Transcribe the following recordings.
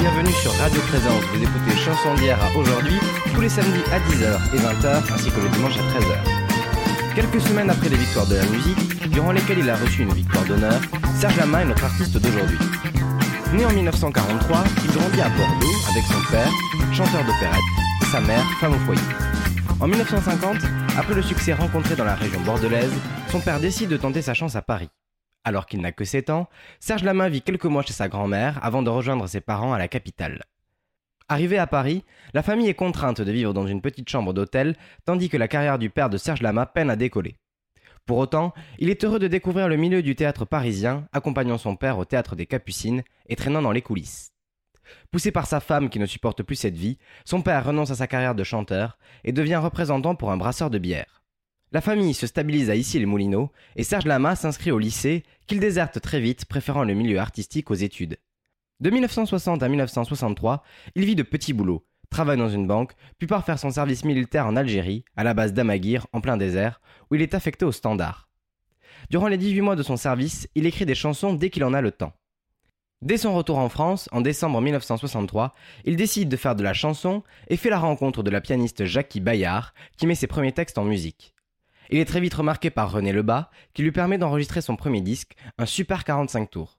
bienvenue sur Radio Présence. Vous écoutez Chanson d'hier à aujourd'hui, tous les samedis à 10h et 20h, ainsi que le dimanche à 13h. Quelques semaines après les victoires de la musique, durant lesquelles il a reçu une victoire d'honneur, Serge Lama est notre artiste d'aujourd'hui. Né en 1943, il grandit à Bordeaux avec son père, chanteur d'opérette, et sa mère, femme au foyer. En 1950, après le succès rencontré dans la région bordelaise, son père décide de tenter sa chance à Paris. Alors qu'il n'a que 7 ans, Serge Lama vit quelques mois chez sa grand-mère avant de rejoindre ses parents à la capitale. Arrivé à Paris, la famille est contrainte de vivre dans une petite chambre d'hôtel, tandis que la carrière du père de Serge Lama peine à décoller. Pour autant, il est heureux de découvrir le milieu du théâtre parisien, accompagnant son père au théâtre des Capucines et traînant dans les coulisses. Poussé par sa femme qui ne supporte plus cette vie, son père renonce à sa carrière de chanteur et devient représentant pour un brasseur de bière. La famille se stabilise à Issy-les-Moulineaux et Serge Lama s'inscrit au lycée, qu'il déserte très vite, préférant le milieu artistique aux études. De 1960 à 1963, il vit de petits boulots, travaille dans une banque, puis part faire son service militaire en Algérie, à la base d'Amaguir, en plein désert, où il est affecté au standard. Durant les 18 mois de son service, il écrit des chansons dès qu'il en a le temps. Dès son retour en France, en décembre 1963, il décide de faire de la chanson et fait la rencontre de la pianiste Jackie Bayard, qui met ses premiers textes en musique. Il est très vite remarqué par René Lebas, qui lui permet d'enregistrer son premier disque, un Super 45 tours.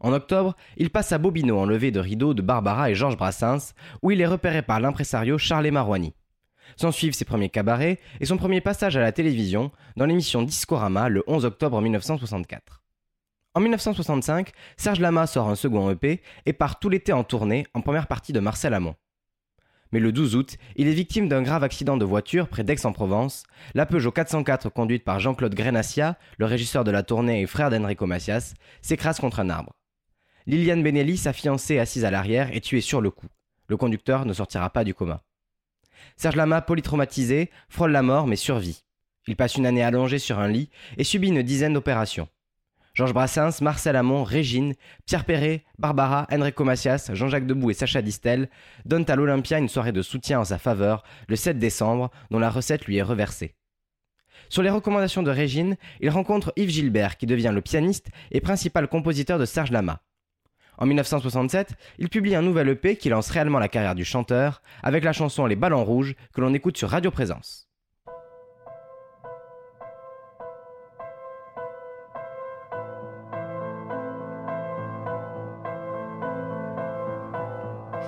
En octobre, il passe à Bobino en levée de rideau de Barbara et Georges Brassens, où il est repéré par l'impresario Charles Marouani. S'en suivent ses premiers cabarets et son premier passage à la télévision dans l'émission Discorama le 11 octobre 1964. En 1965, Serge Lama sort un second EP et part tout l'été en tournée en première partie de Marcel Amont mais le 12 août, il est victime d'un grave accident de voiture près d'Aix-en-Provence. La Peugeot 404 conduite par Jean-Claude Grenassia, le régisseur de la tournée et frère d'Enrico Macias, s'écrase contre un arbre. Liliane Benelli, sa fiancée assise à l'arrière, est tuée sur le coup. Le conducteur ne sortira pas du coma. Serge Lama, polytraumatisé, frôle la mort mais survit. Il passe une année allongée sur un lit et subit une dizaine d'opérations. Georges Brassens, Marcel Amont, Régine, Pierre Perret, Barbara, Enrico Macias, Jean-Jacques Debout et Sacha Distel donnent à l'Olympia une soirée de soutien en sa faveur le 7 décembre, dont la recette lui est reversée. Sur les recommandations de Régine, il rencontre Yves Gilbert, qui devient le pianiste et principal compositeur de Serge Lama. En 1967, il publie un nouvel EP qui lance réellement la carrière du chanteur, avec la chanson Les Ballons Rouges, que l'on écoute sur Radio Présence.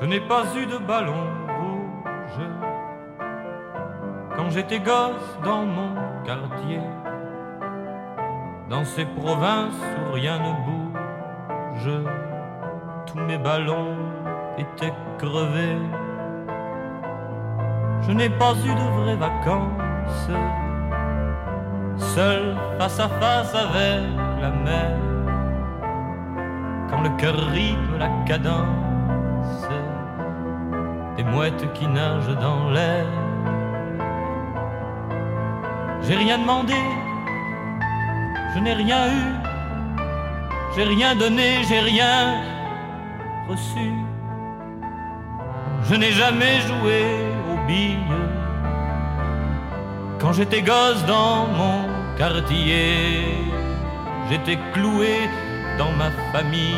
Je n'ai pas eu de ballon rouge quand j'étais gosse dans mon quartier, dans ces provinces où rien ne bouge. Tous mes ballons étaient crevés. Je n'ai pas eu de vraies vacances, seul face à face avec la mer, quand le cœur rythme la cadence mouettes qui nagent dans l'air. J'ai rien demandé, je n'ai rien eu, j'ai rien donné, j'ai rien reçu. Je n'ai jamais joué aux billes quand j'étais gosse dans mon quartier. J'étais cloué dans ma famille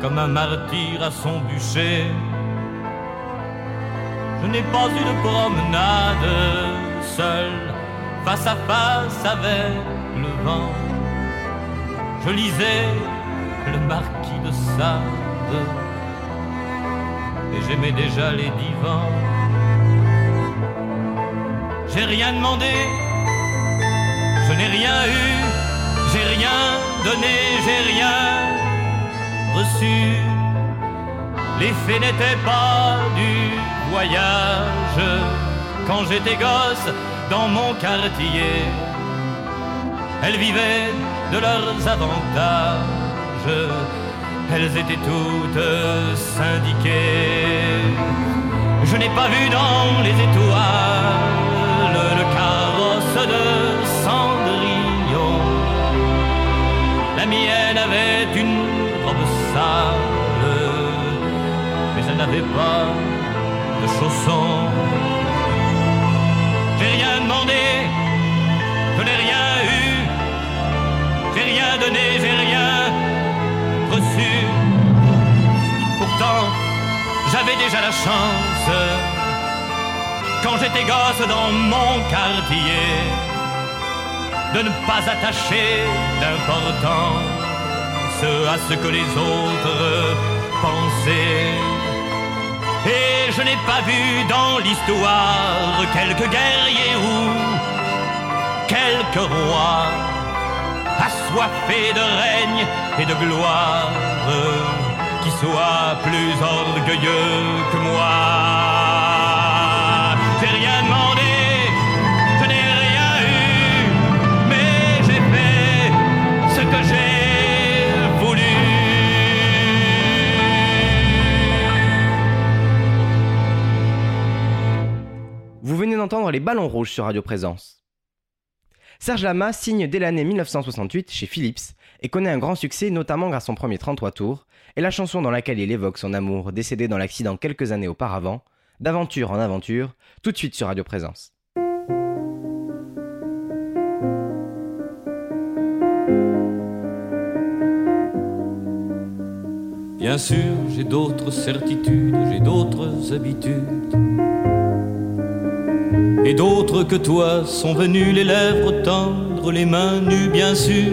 comme un martyr à son bûcher. Je n'ai pas eu de promenade seul, face à face avec le vent. Je lisais le marquis de Sade et j'aimais déjà les divans. J'ai rien demandé, je n'ai rien eu, j'ai rien donné, j'ai rien L'effet n'était pas du voyage quand j'étais gosse dans mon quartier. Elles vivaient de leurs avantages, elles étaient toutes syndiquées. Je n'ai pas vu dans les étoiles le carrosse de Cendrillon. La mienne avait une mais elle n'avait pas de chaussons. J'ai rien demandé, je n'ai rien eu, j'ai rien donné, j'ai rien reçu. Pourtant, j'avais déjà la chance, quand j'étais gosse dans mon quartier, de ne pas attacher d'importance à ce que les autres pensaient. Et je n'ai pas vu dans l'histoire quelques guerriers ou quelques rois assoiffés de règne et de gloire qui soient plus orgueilleux que moi. Rien Les ballons rouges sur Radio Présence. Serge Lama signe dès l'année 1968 chez Philips et connaît un grand succès notamment grâce à son premier 33 tours et la chanson dans laquelle il évoque son amour décédé dans l'accident quelques années auparavant, d'aventure en aventure, tout de suite sur Radio Présence. Bien sûr, j'ai d'autres certitudes, j'ai d'autres habitudes. Et d'autres que toi sont venus les lèvres tendres, les mains nues, bien sûr.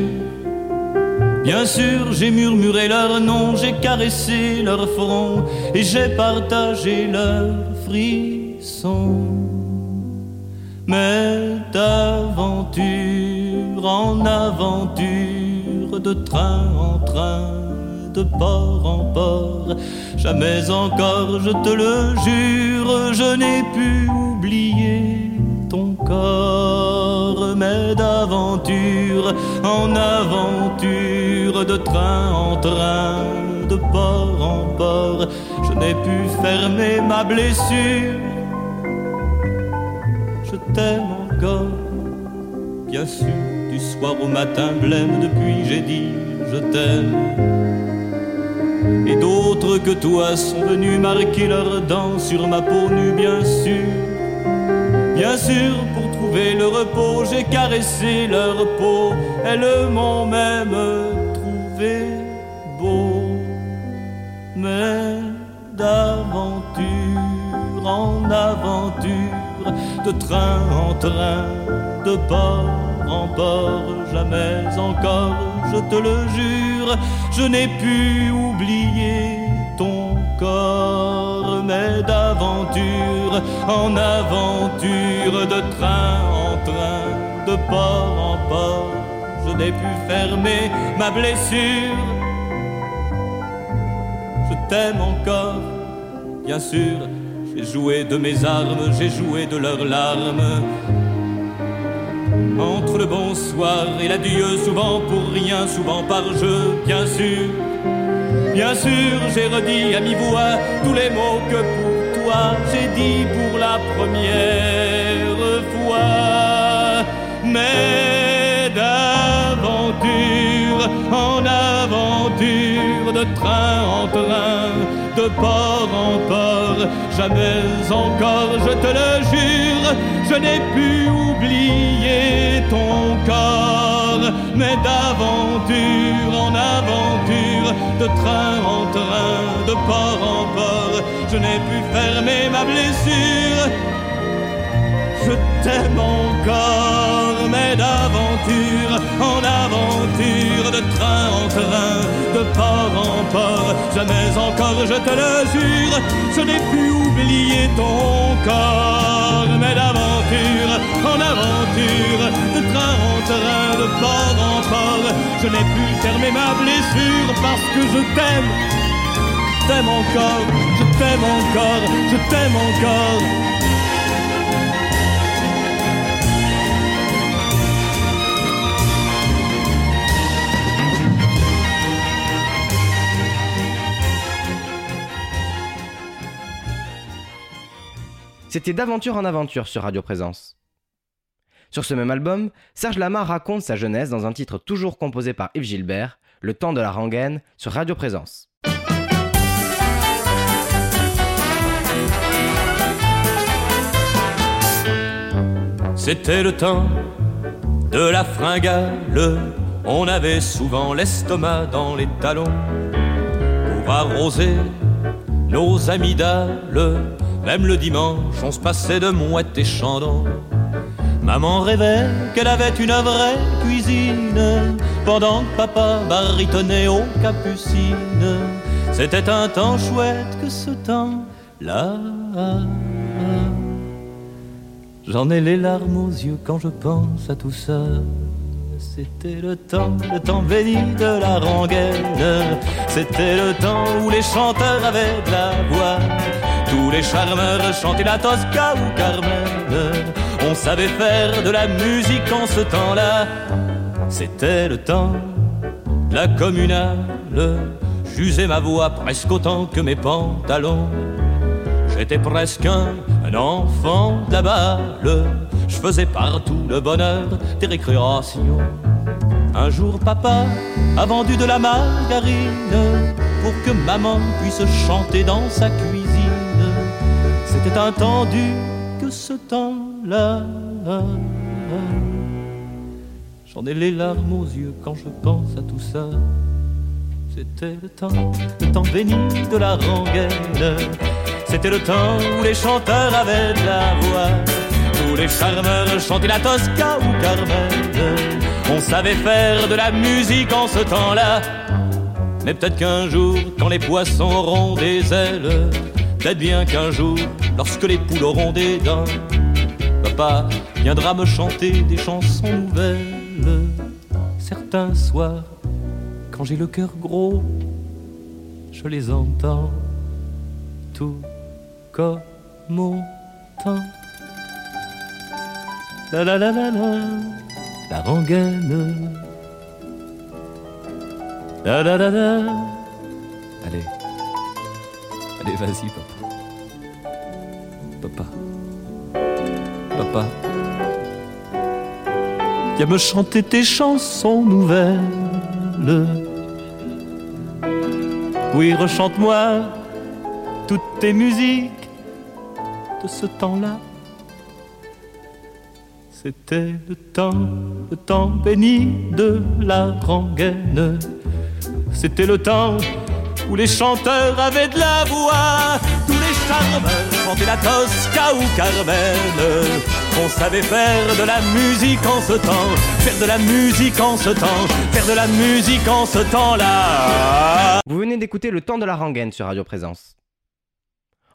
Bien sûr, j'ai murmuré leur nom, j'ai caressé leur front et j'ai partagé leurs frissons. Mais d'aventure en aventure, de train en train, de port en port, jamais encore, je te le jure, je n'ai pu oublier ton corps, mais d'aventure en aventure, de train en train, de port en port, je n'ai pu fermer ma blessure. Je t'aime encore, bien sûr, du soir au matin blême, depuis j'ai dit je t'aime. Et d'autres que toi sont venus marquer leurs dents sur ma peau nue, bien sûr. Bien sûr, pour trouver le repos, j'ai caressé leur peau. Elles m'ont même trouvé beau. Mais d'aventure en aventure, de train en train, de port jamais encore, je te le jure, je n'ai pu oublier ton corps, mais d'aventure en aventure, de train en train, de port en port, je n'ai pu fermer ma blessure. Je t'aime encore, bien sûr, j'ai joué de mes armes, j'ai joué de leurs larmes. Entre le bonsoir et l'adieu, souvent pour rien, souvent par jeu, bien sûr. Bien sûr, j'ai redit à mi-voix tous les mots que pour toi j'ai dit pour la première fois. Mais d'aventure en aventure, de train en train, de port en port, jamais encore, je te le jure, je n'ai pu oublier ton corps, mais d'aventure en aventure, de train en train, de port en port, je n'ai pu fermer ma blessure. Je t'aime encore, mais d'aventure en aventure, de train en train, de port en port, jamais encore, je te le jure, je n'ai pu oublier ton corps, mais d'aventure en aventure, de train en train, de port en port, je n'ai pu fermer ma blessure parce que je t'aime, t'aime encore, je t'aime encore, je t'aime encore. C'était d'aventure en aventure sur Radio Présence. Sur ce même album, Serge Lama raconte sa jeunesse dans un titre toujours composé par Yves Gilbert, Le temps de la rengaine, sur Radio Présence. C'était le temps de la fringale, on avait souvent l'estomac dans les talons pour arroser nos amis d'Alle, même le dimanche, on se passait de mouettes et chandons. Maman rêvait qu'elle avait une vraie cuisine, pendant que papa baritonnait aux capucines. C'était un temps chouette que ce temps-là. J'en ai les larmes aux yeux quand je pense à tout ça. C'était le temps, le temps béni de la rengaine. C'était le temps où les chanteurs avaient de la voix. Tous les charmeurs chantaient la Tosca ou Carmen. On savait faire de la musique en ce temps-là. C'était le temps de la communale. J'usais ma voix presque autant que mes pantalons. J'étais presque un, enfant de. Je faisais partout le bonheur des récréations. Un jour, papa a vendu de la margarine pour que maman puisse chanter dans sa cuisine. C'était attendu que ce temps-là. J'en ai les larmes aux yeux quand je pense à tout ça. C'était le temps, le temps béni de la rengaine. C'était le temps où les chanteurs avaient de la voix. Tous les charmeurs chantaient la Tosca ou Carmen. On savait faire de la musique en ce temps-là. Mais peut-être qu'un jour, quand les poissons auront des ailes, peut-être bien qu'un jour, lorsque les poules auront des dents, papa viendra me chanter des chansons nouvelles. Certains soirs, quand j'ai le cœur gros, je les entends tout comme mon temps. La la la la la, la rengaine. La la la la. Allez, allez, vas-y, papa. Papa. Papa. Viens me chanter tes chansons nouvelles. Oui, rechante-moi toutes tes musiques de ce temps-là. C'était le temps, le temps béni de la rengaine. C'était le temps où les chanteurs avaient de la voix, tous les charmeurs chantaient la Tosca ou Carmen. On savait faire de la musique en ce temps, faire de la musique en ce temps, faire de la musique en ce temps-là. Vous venez d'écouter Le temps de la rengaine sur Radio Présence.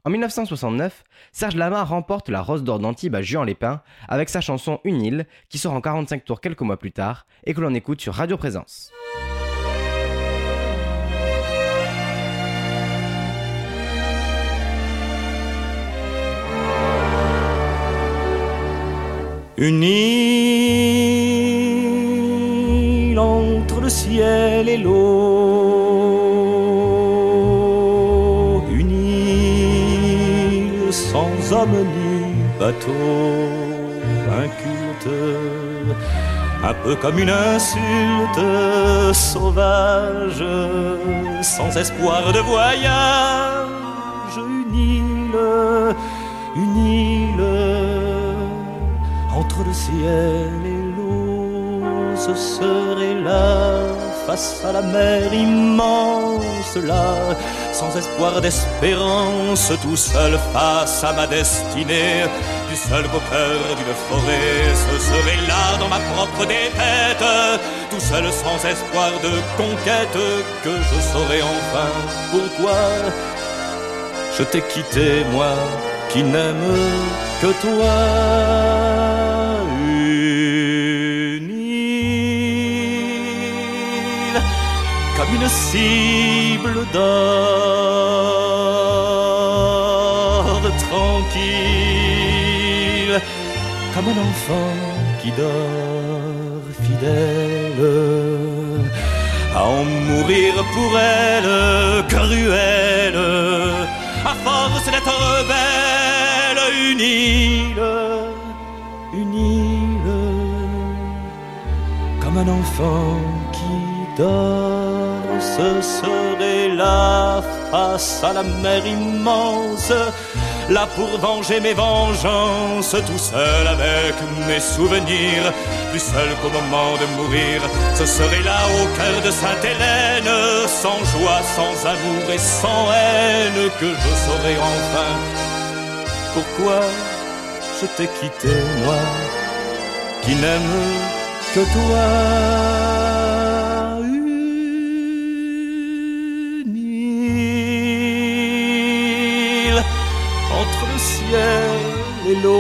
En 1969, Serge Lama remporte la Rose d'Or d'Antibes à Juan-les-Pins avec sa chanson Une île qui sort en 45 tours quelques mois plus tard et que l'on écoute sur Radio Présence. Une île entre le ciel et l'eau. Une sans homme ni bateau. Inculte, un peu comme une insulte sauvage, sans espoir de voyage. Une île, une île entre le ciel et l'eau, ce serait là, face à la mer immense, là, sans espoir d'espérance, tout seul face à ma destinée, du seul beau cœur d'une forêt, ce serait là dans ma propre défaite, tout seul sans espoir de conquête, que je saurais enfin pourquoi je t'ai quitté, moi qui n'aime que toi. Comme une cible d'or tranquille, comme un enfant qui dort fidèle. À en mourir pour elle, cruelle, à force d'être belle, une île, une île, comme un enfant qui dort, ce serait là face à la mer immense, là pour venger mes vengeances, tout seul avec mes souvenirs, plus seul qu'au moment de mourir. Ce serait là au cœur de Sainte-Hélène, sans joie, sans amour et sans haine, que je saurais enfin pourquoi je t'ai quitté, moi, qui n'aime que toi. Ciel et l'eau,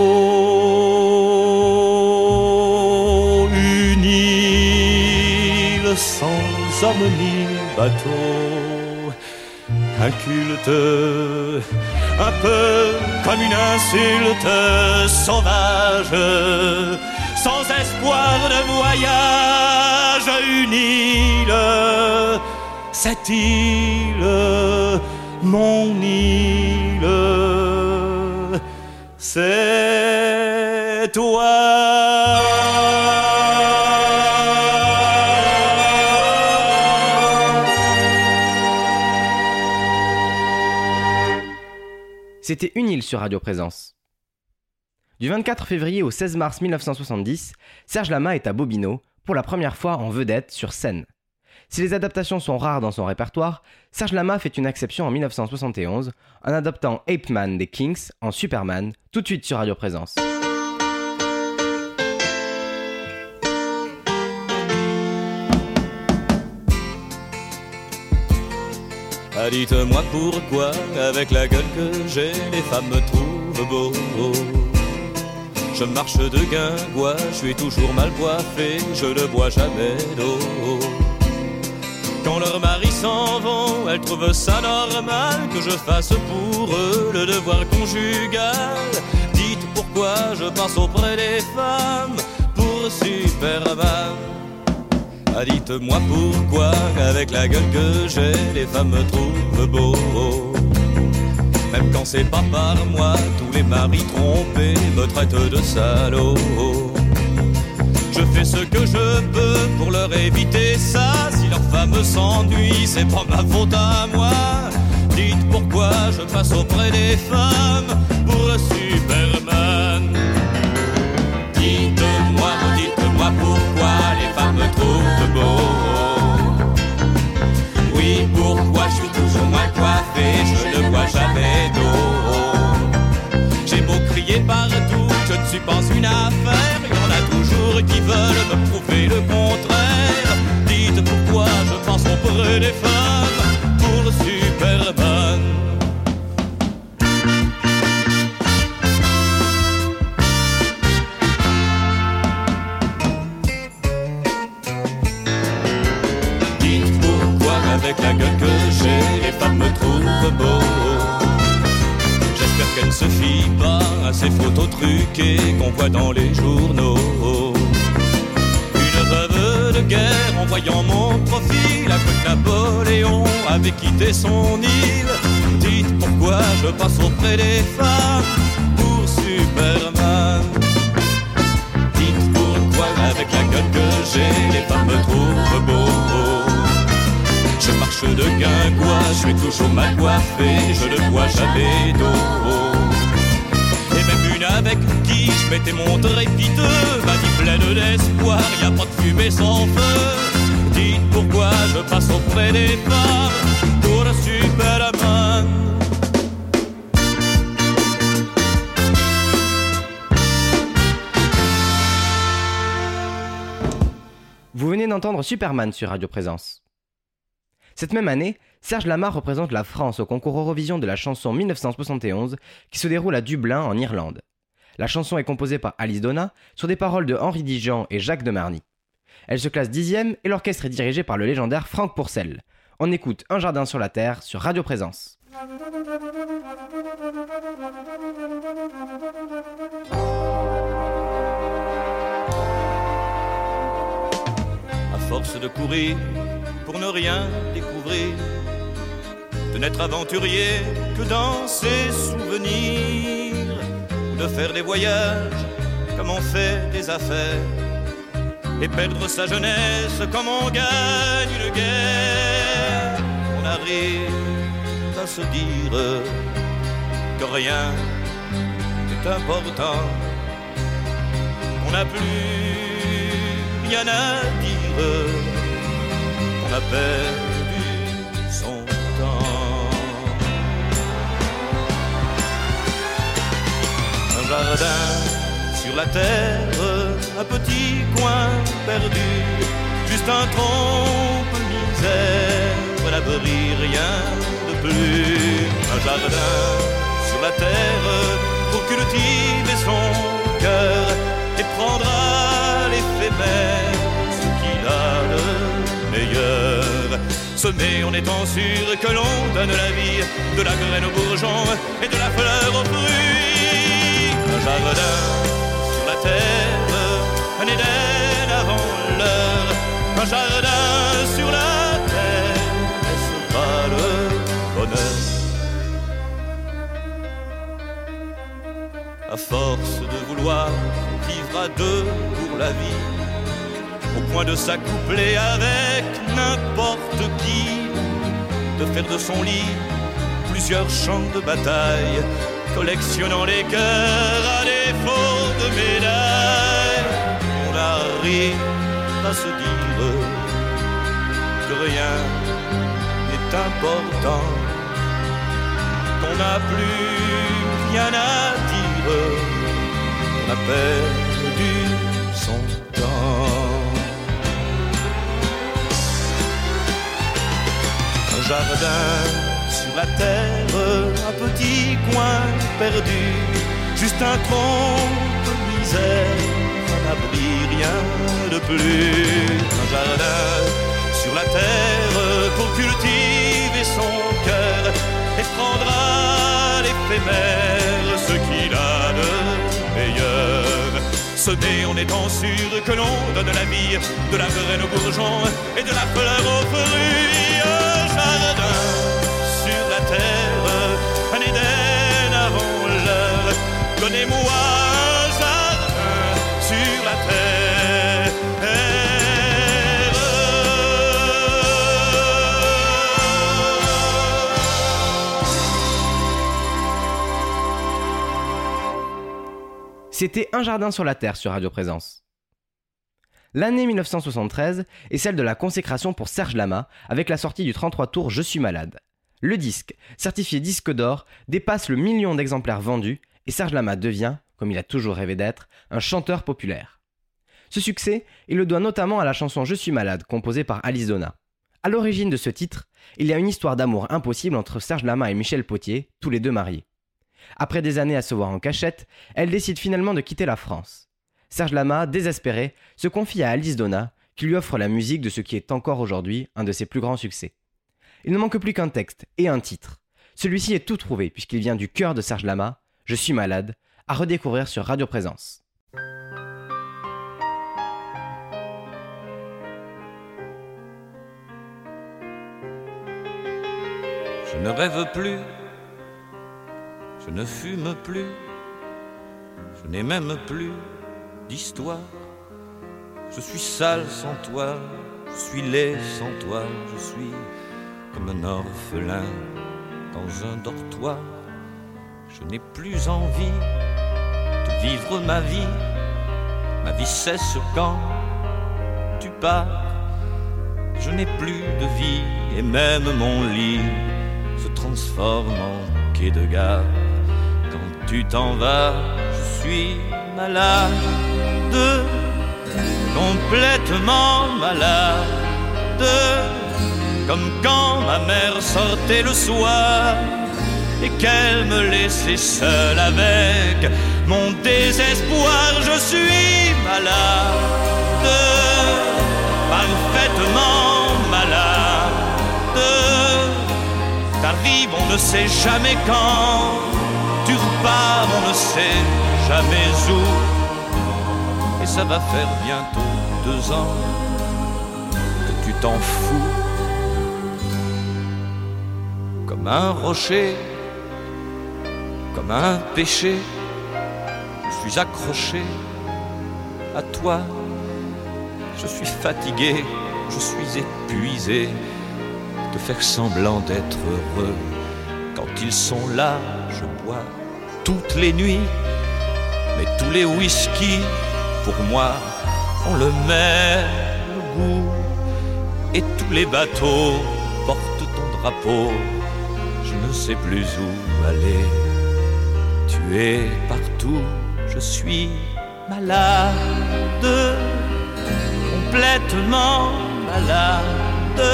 une île sans homme ni bateau, un culte, un peu comme une insulte sauvage, sans espoir de voyage, une île, cette île, mon île, c'est toi. C'était Une île sur Radio Présence. Du 24 février au 16 mars 1970, Serge Lama est à Bobino, pour la première fois en vedette sur scène. Si les adaptations sont rares dans son répertoire, Serge Lama fait une exception en 1971 en adoptant Ape Man des Kings en Superman, tout de suite sur Radio Présence. Ah, dites-moi pourquoi, avec la gueule que j'ai, les femmes me trouvent beau. Je marche de guingois, je suis toujours mal coiffé, je ne bois jamais d'eau. Quand leurs maris s'en vont, elles trouvent ça normal que je fasse pour eux le devoir conjugal. Dites pourquoi je passe auprès des femmes pour Superman. Ah, dites-moi pourquoi, avec la gueule que j'ai, les femmes me trouvent beau. Même quand c'est pas par moi, tous les maris trompés me traitent de salaud. Je fais ce que je peux pour leur éviter ça. Leur femme s'ennuie, c'est pas ma faute à moi. Dites pourquoi je passe auprès des femmes pour Superman. Dites-moi, dites-moi pourquoi les femmes me trouvent beau. Oui, pourquoi je suis toujours mal coiffé, je ne bois jamais d'eau. J'ai beau crier partout, je ne suis pas une affaire, il y en a toujours qui veulent me prouver le contraire. Des femmes pour Superman. Dites pourquoi avec la gueule que j'ai, les femmes me trouvent beau. J'espère qu'elle ne se fie pas à ces photos truquées qu'on voit dans les quitté son île. Dites pourquoi je passe auprès des femmes pour Superman. Dites pourquoi avec la gueule que j'ai, les femmes me trouvent beau. Je marche de guingois, je suis toujours mal coiffé, je ne bois jamais d'eau. Et même une avec qui je m'étais montré piteux, m'a dit pleine d'espoir, y a pas de fumée sans feu. Pourquoi je passe auprès des pour Superman. Vous venez d'entendre Superman sur Radio Présence. Cette même année, Serge Lama représente la France au concours Eurovision de la chanson 1971 qui se déroule à Dublin en Irlande. La chanson est composée par Alice Donna sur des paroles de Henri Dijon et Jacques de Marny. Elle se classe dixième et l'orchestre est dirigé par le légendaire Franck Pourcel. On écoute Un jardin sur la terre sur Radio Présence. à force de courir pour ne rien découvrir, de n'être aventurier que dans ses souvenirs, ou de faire des voyages comme on fait des affaires, et perdre sa jeunesse comme on gagne une guerre. On arrive à se dire que rien est important, qu'on n'a plus rien à dire, qu'on a perdu son temps. Un jardin la terre, un petit coin perdu, juste un trompe misère, l'abri, rien plus un jardin sur la terre pour cultiver son cœur et prendra l'éphémère ce qu'il a de meilleur. Semer en étant sûr que l'on donne la vie, de la graine au bourgeon et de la fleur au fruit. Un jardin terre, un Éden avant l'heure, un jardin sur la À force de vouloir vivre à deux pour la vie, au point de s'accoupler avec n'importe qui, de faire de son lit plusieurs champs de bataille, collectionnant les cœurs à défaut de médailles. On arrive à se dire que rien n'est important, qu'on n'a plus rien à dire on a perdu son temps. Un jardin la terre, un petit coin perdu, juste un tronc de misère, un abri, rien de plus. Un jardin sur la terre pour cultiver son cœur et prendra l'éphémère ce qu'il a de meilleur. Semer en étant sûr que l'on donne la vie, de la graine au bourgeon et de la fleur au fruit. Un jardin C'était Un jardin sur la Terre sur Radio Présence. L'année 1973 est celle de la consécration pour Serge Lama avec la sortie du 33 tours Je suis malade. Le disque, certifié disque d'or, dépasse le million d'exemplaires vendus et Serge Lama devient, comme il a toujours rêvé d'être, un chanteur populaire. Ce succès, il le doit notamment à la chanson Je suis malade composée par Alice Donna. À l'origine de ce titre, il y a une histoire d'amour impossible entre Serge Lama et Michel Potier, tous les deux mariés. Après des années à se voir en cachette, elle décide finalement de quitter la France. Serge Lama, désespéré, se confie à Alice Donna, qui lui offre la musique de ce qui est encore aujourd'hui un de ses plus grands succès. Il ne manque plus qu'un texte et un titre. Celui-ci est tout trouvé puisqu'il vient du cœur de Serge Lama, Je suis malade, à redécouvrir sur Radio Présence. Je ne rêve plus je ne fume plus, je n'ai même plus d'histoire. Je suis sale sans toi, je suis laid sans toi, je suis comme un orphelin dans un dortoir. Je n'ai plus envie de vivre ma vie, ma vie cesse quand tu pars. Je n'ai plus de vie et même mon lit se transforme en quai de gare. Tu t'en vas, je suis malade, complètement malade, comme quand ma mère sortait le soir et qu'elle me laissait seule avec mon désespoir. Je suis malade, parfaitement malade, t'arrives, on ne sait jamais quand tu repars, on ne sait jamais où. Et ça va faire bientôt deux ans que tu t'en fous. Comme un rocher, comme un péché, je suis accroché à toi. Je suis fatigué, je suis épuisé de faire semblant d'être heureux. Quand ils sont là, je bois toutes les nuits. Mais tous les whisky, pour moi, ont le même goût. Et tous les bateaux portent ton drapeau. Je ne sais plus où aller. Tu es partout, je suis malade, complètement malade.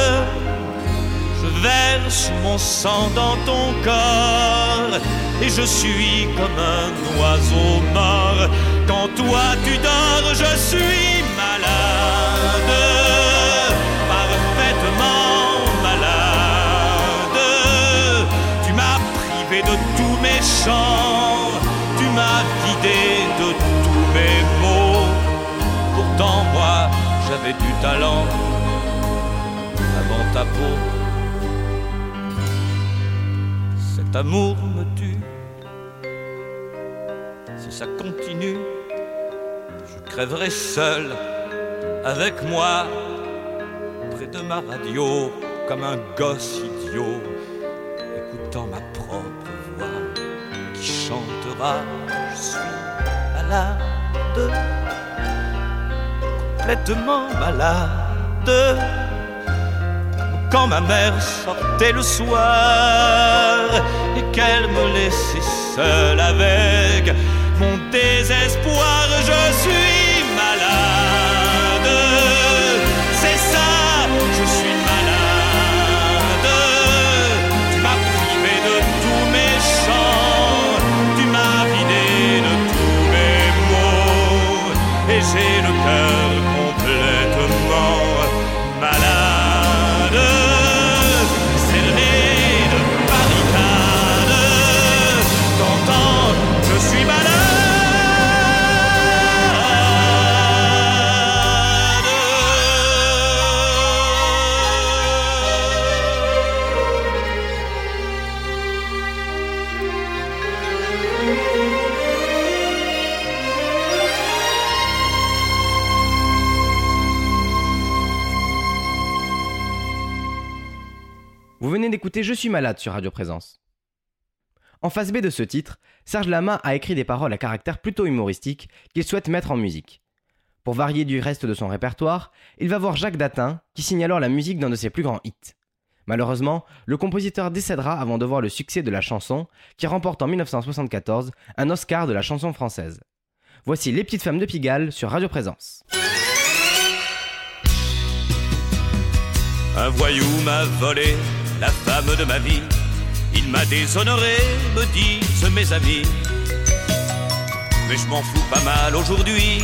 Je verse mon sang dans ton corps et je suis comme un oiseau mort. Quand toi tu dors, je suis malade, parfaitement malade. Tu m'as privé de tous mes chants, j'avais du talent avant ta peau. Cet amour me tue. Si ça continue, je crèverai seul avec moi près de ma radio comme un gosse idiot, écoutant ma propre voix qui chantera Je suis malade, complètement malade quand ma mère sortait le soir et qu'elle me laissait seule avec mon désespoir. Je suis Je suis malade sur Radio Présence. En face B de ce titre, Serge Lama a écrit des paroles à caractère plutôt humoristique qu'il souhaite mettre en musique. Pour varier du reste de son répertoire, il va voir Jacques Datin, qui signe alors la musique d'un de ses plus grands hits. Malheureusement, le compositeur décédera avant de voir le succès de la chanson, qui remporte en 1974 un Oscar de la chanson française. Voici Les Petites Femmes de Pigalle sur Radio Présence. Un voyou m'a volé la femme de ma vie. Il m'a déshonoré, me disent mes amis. Mais je m'en fous pas mal aujourd'hui.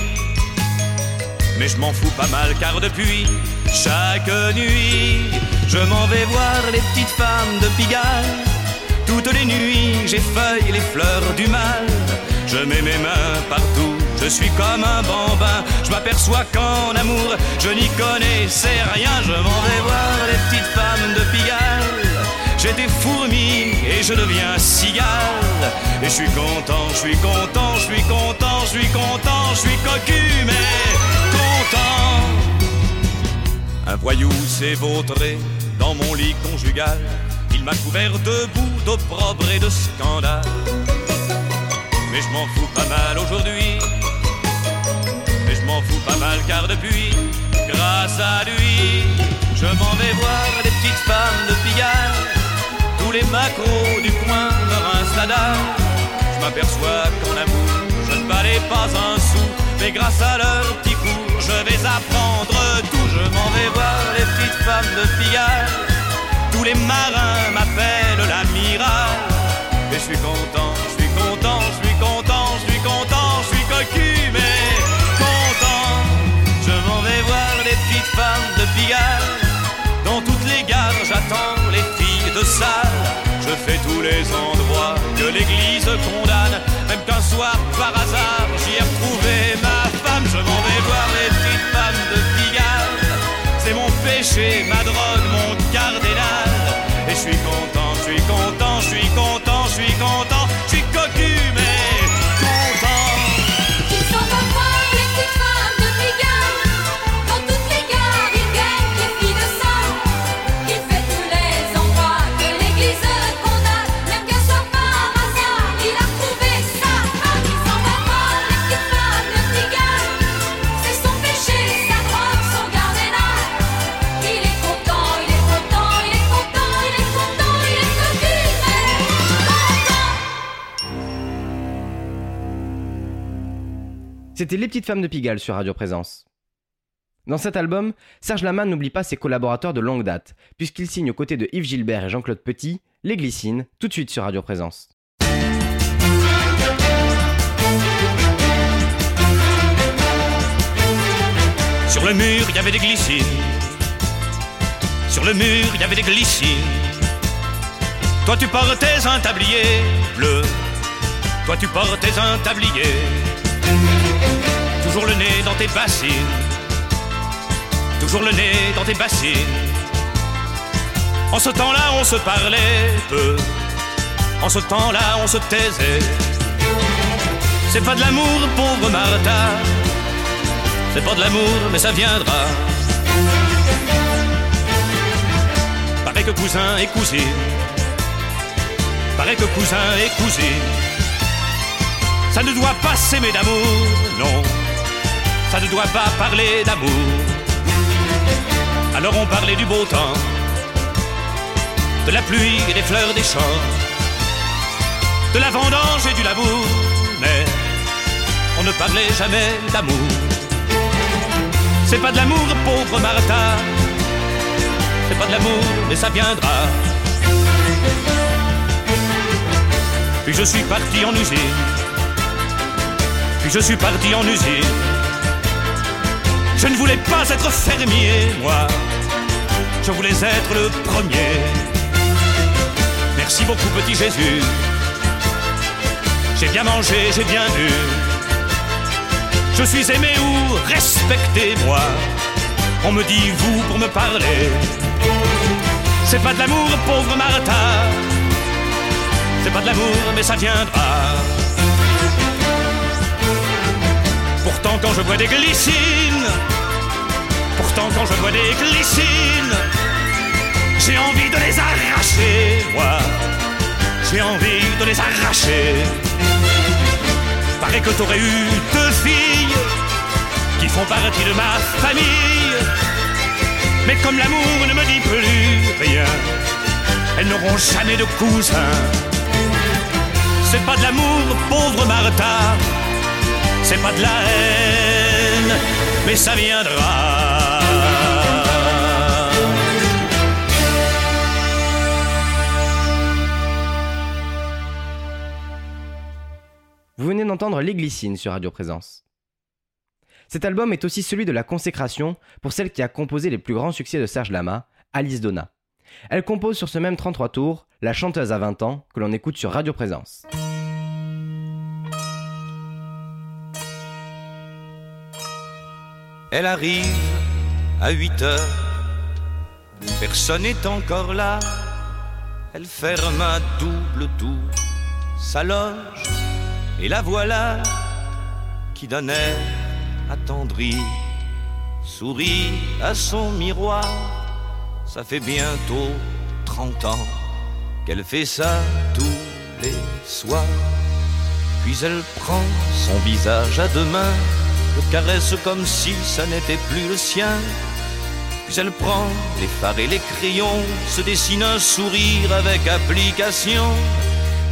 Mais je m'en fous pas mal car depuis chaque nuit, je m'en vais voir les petites femmes de Pigalle. Toutes les nuits, j'effeuille les fleurs du mal. Je mets mes mains partout, je suis comme un bambin. Je m'aperçois qu'en amour, je n'y connaissais rien. Je m'en vais voir les petites femmes de Pigalle. J'étais fourmi et je deviens cigale. Et je suis content, je suis content, je suis content, je suis content, je suis cocu, mais content. Un voyou s'est vautré dans mon lit conjugal. Il m'a couvert de boue, d'opprobre et de scandale. Mais je m'en fous pas mal aujourd'hui. Mais je m'en fous pas mal car depuis, grâce à lui, je m'en vais voir les petites femmes de Pigalle. Tous les macros du coin me rincent la dalle. Je m'aperçois qu'en amour, je ne valais pas un sou. Mais grâce à leur petit cours, je vais apprendre tout. Je m'en vais voir les petites femmes de Pigalle. Tous les marins m'appellent l'amiral. Et je suis content, je suis content, je suis content, je suis content, je suis cocu, mais Je fais tous les endroits que l'église condamne. Même qu'un soir, par hasard, j'y ai retrouvé ma femme. Je m'en vais voir les petites femmes de Pigalle. C'est mon péché, ma C'était Les Petites Femmes de Pigalle sur Radio Présence. Dans cet album, Serge Lama n'oublie pas ses collaborateurs de longue date, puisqu'il signe aux côtés de Yves Gilbert et Jean-Claude Petit Les Glycines, tout de suite sur Radio Présence. Sur le mur, il y avait des glycines. Sur le mur, il y avait des glycines. Toi, tu portais un tablier bleu. Toi, tu portais un tablier. Toujours le nez dans tes bassines. Toujours le nez dans tes bassines. En ce temps-là, on se parlait peu. En ce temps-là, on se taisait. C'est pas de l'amour, pauvre Martha. C'est pas de l'amour, mais ça viendra. Pareil que cousin et cousine. Pareil que cousin et cousine. Ça ne doit pas s'aimer d'amour, non. Ça ne doit pas parler d'amour. Alors on parlait du beau temps, de la pluie et des fleurs des champs, de la vendange et du labour, mais on ne parlait jamais d'amour. C'est pas de l'amour, pauvre Martha. C'est pas de l'amour, mais ça viendra. Puis je suis parti en usine. Puis je suis parti en usine. Je ne voulais pas être fermier, moi. Je voulais être le premier. Merci beaucoup, petit Jésus. J'ai bien mangé, j'ai bien bu. Je suis aimé ou respecté, moi. On me dit vous pour me parler. C'est pas de l'amour, pauvre Martha. C'est pas de l'amour, mais ça viendra. Pourtant, quand je vois des glycines, pourtant, quand je vois des glycines, j'ai envie de les arracher, moi. J'ai envie de les arracher. Paraît que t'aurais eu deux filles qui font partie de ma famille. Mais comme l'amour ne me dit plus rien, elles n'auront jamais de cousin. C'est pas de l'amour, pauvre Martha. C'est pas de la haine, mais ça viendra. Vous venez d'entendre Les Glycines sur Radio Présence. Cet album est aussi celui de la consécration pour celle qui a composé les plus grands succès de Serge Lama, Alice Donna. Elle compose sur ce même 33 tours La chanteuse à 20 ans que l'on écoute sur Radio Présence. Elle arrive à 8 heures, personne n'est encore là. Elle ferme à double tour sa loge, et la voilà qui d'un air attendri sourit à son miroir. Ça fait bientôt 30 ans qu'elle fait ça tous les soirs. Puis elle prend son visage à deux mains caresse comme si ça n'était plus le sien. Puis elle prend les fards et les crayons, se dessine un sourire avec application.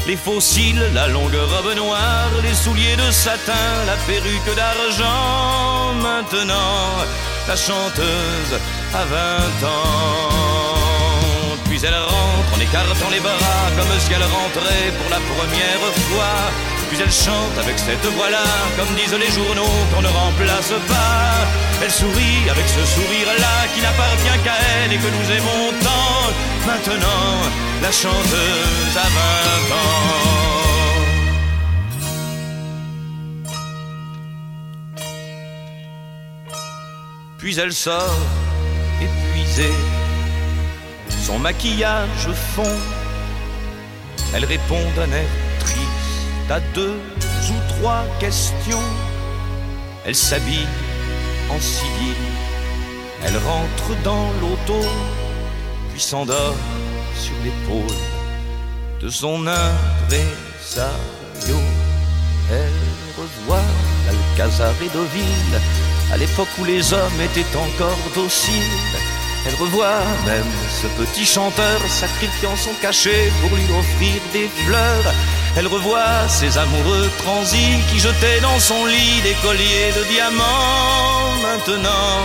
Les fossiles, la longue robe noire, les souliers de satin, la perruque d'argent. Maintenant, la chanteuse a 20 ans. Puis elle rentre en écartant les bras comme si elle rentrait pour la première fois. Puis elle chante avec cette voix-là, comme disent les journaux qu'on ne remplace pas. Elle sourit avec ce sourire-là qui n'appartient qu'à elle et que nous aimons tant. Maintenant, la chanteuse a 20 ans. Puis elle sort épuisée, son maquillage fond. Elle répond d'un air à deux ou trois questions. Elle s'habille en civil, elle rentre dans l'auto, puis s'endort sur l'épaule de son impresario. Elle revoit l'Alcazar et Deauville, à l'époque où les hommes étaient encore dociles. Elle revoit même ce petit chanteur sacrifiant son cachet pour lui offrir des fleurs. Elle revoit ses amoureux transis qui jetaient dans son lit des colliers de diamants. Maintenant,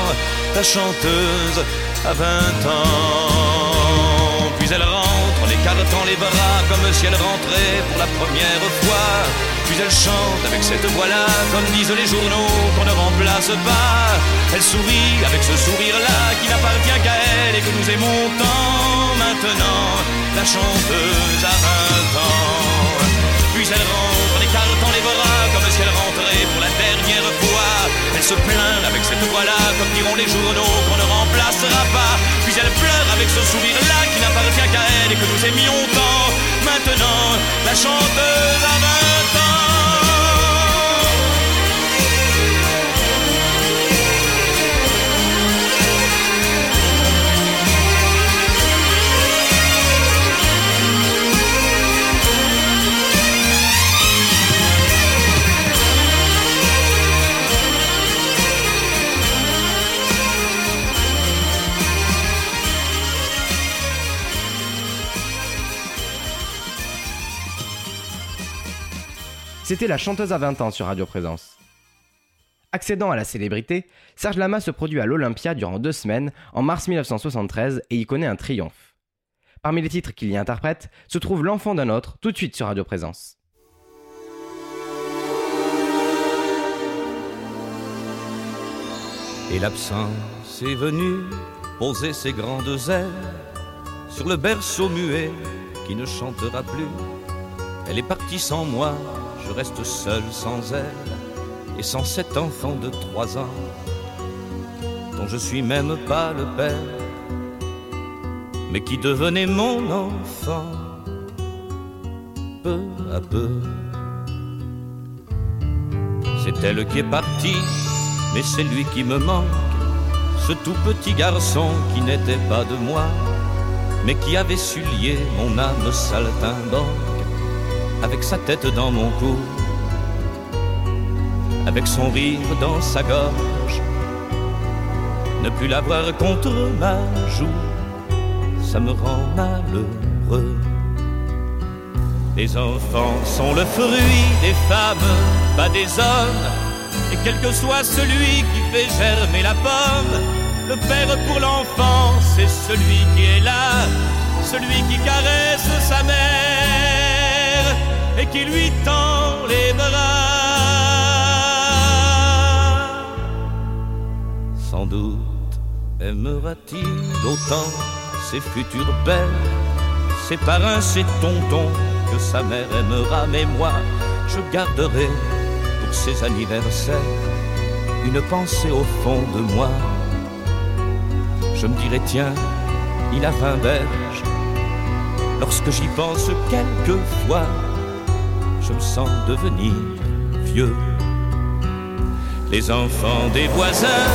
la chanteuse a 20 ans. Puis elle rentre en écartant les bras comme si elle rentrait pour la première fois. Puis elle chante avec cette voix-là, comme disent les journaux, qu'on ne remplace pas. Elle sourit avec ce sourire-là qui n'appartient qu'à elle et que nous aimons tant. Maintenant, la chanteuse a 20 ans. Puis elle rentre en écartant les bras comme si elle rentrait pour la dernière fois. Elle se plaint avec cette voix-là, comme diront les journaux, qu'on ne remplacera pas. Puis elle pleure avec ce sourire-là qui n'appartient qu'à elle et que nous aimions tant. Maintenant, la chanteuse a 20 ans. C'était la chanteuse à 20 ans sur Radio Présence. Accédant à la célébrité, Serge Lama se produit à l'Olympia durant deux semaines en mars 1973 et y connaît un triomphe. Parmi les titres qu'il y interprète se trouve L'enfant d'un autre, tout de suite sur Radio Présence. Et l'absence est venue poser ses grandes ailes sur le berceau muet qui ne chantera plus. Elle est partie sans moi, je reste seul sans elle et sans cet enfant de trois ans dont je suis même pas le père, mais qui devenait mon enfant peu à peu. C'est elle qui est partie, mais c'est lui qui me manque, ce tout petit garçon qui n'était pas de moi, mais qui avait su lier mon âme saltimbanque avec sa tête dans mon cou, avec son rire dans sa gorge. Ne plus l'avoir contre ma joue, ça me rend malheureux. Les enfants sont le fruit des femmes, pas des hommes. Et quel que soit celui qui fait germer la pomme, le père pour l'enfant, c'est celui qui est là, celui qui caresse sa mère et qui lui tend les bras. Sans doute aimera-t-il d'autant ses futures belles, ses parrains, ses tontons, que sa mère aimera, mais moi, je garderai pour ses anniversaires une pensée au fond de moi. Je me dirai, tiens, il a vingt berges. Lorsque j'y pense quelquefois, je me sens devenir vieux. Les enfants des voisins,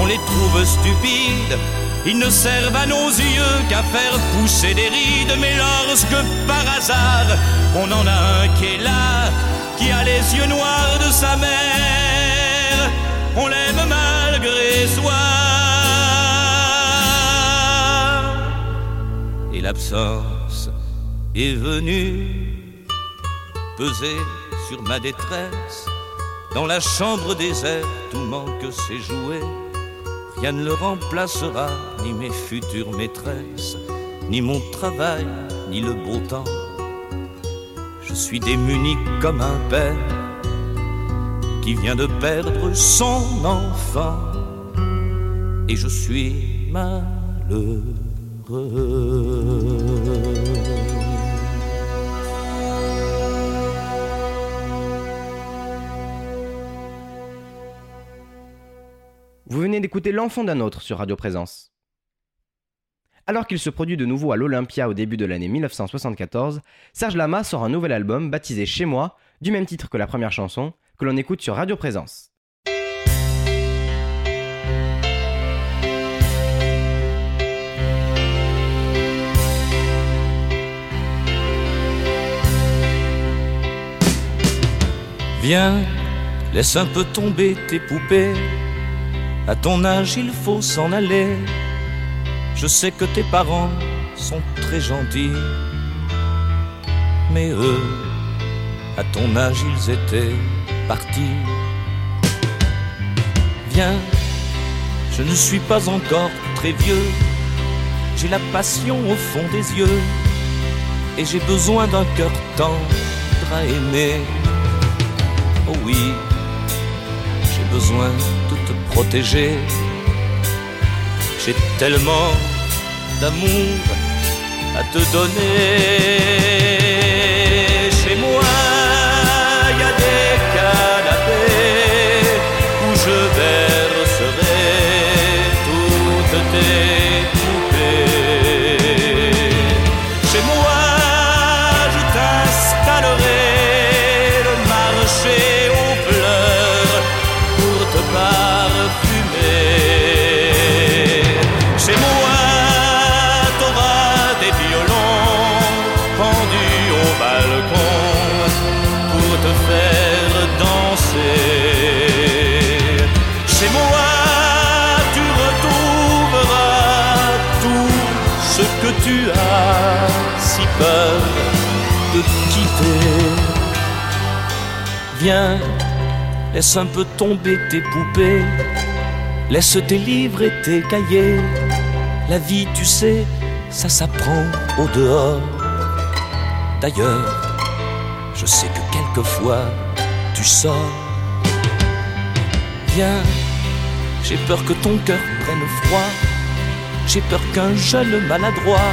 on les trouve stupides. Ils ne servent à nos yeux qu'à faire pousser des rides. Mais lorsque par hasard, on en a un qui est là, qui a les yeux noirs de sa mère, on l'aime malgré soi. Et l'absence est venue peser sur ma détresse. Dans la chambre déserte où manque ses jouets, rien ne le remplacera, ni mes futures maîtresses, ni mon travail, ni le beau temps. Je suis démuni comme un père qui vient de perdre son enfant, et je suis malheureux. D'écouter L'enfant d'un autre sur Radio Présence. Alors qu'il se produit de nouveau à l'Olympia au début de l'année 1974, Serge Lama sort un nouvel album baptisé Chez moi, du même titre que la première chanson, que l'on écoute sur Radio Présence. Viens, laisse un peu tomber tes poupées. À ton âge, il faut s'en aller. Je sais que tes parents sont très gentils, mais eux, à ton âge, ils étaient partis. Viens, je ne suis pas encore très vieux, j'ai la passion au fond des yeux, et j'ai besoin d'un cœur tendre à aimer. Oh oui, besoin de te protéger. J'ai tellement d'amour à te donner. Viens, laisse un peu tomber tes poupées, laisse tes livres et tes cahiers. La vie, tu sais, ça s'apprend au dehors. D'ailleurs, je sais que quelquefois tu sors. Viens, j'ai peur que ton cœur prenne froid. J'ai peur qu'un jeune maladroit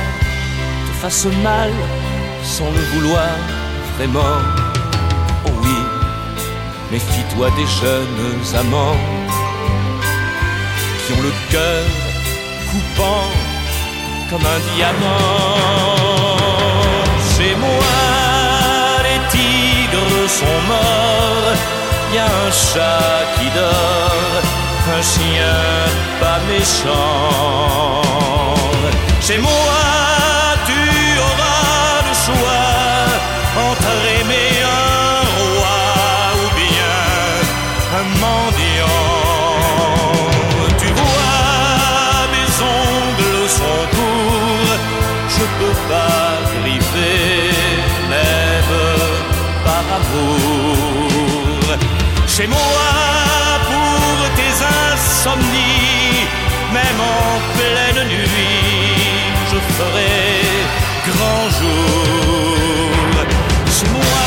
te fasse mal sans le vouloir vraiment. Méfie-toi des jeunes amants qui ont le cœur coupant comme un diamant. Chez moi, les tigres sont morts. Y a un chat qui dort, un chien pas méchant. Chez moi, tu auras le choix Chez moi, pour tes insomnies, même en pleine nuit, je ferai grand jour. Chez moi,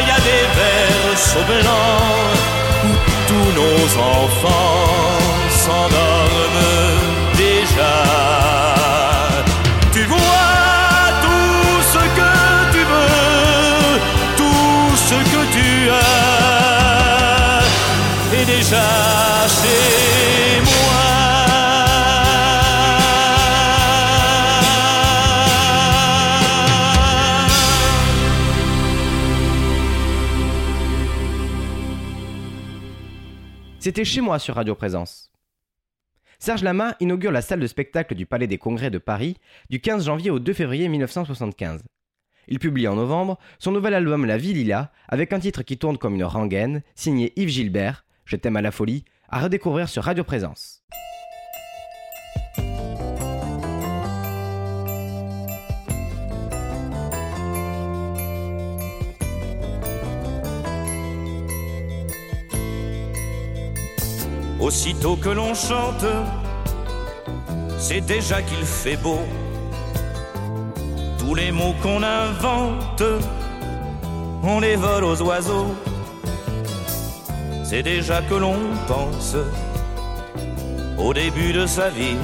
il y a des versos blancs où tous nos enfants s'endorment déjà. C'était chez moi sur Radio Présence. Serge Lama inaugure la salle de spectacle du Palais des Congrès de Paris du 15 janvier au 2 février 1975. Il publie en novembre son nouvel album La Vie Lila avec un titre qui tourne comme une rengaine, signé Yves Gilbert, Je t'aime à la folie, à redécouvrir sur Radio Présence. Aussitôt que l'on chante, c'est déjà qu'il fait beau. Tous les mots qu'on invente, on les vole aux oiseaux. C'est déjà que l'on pense au début de sa vie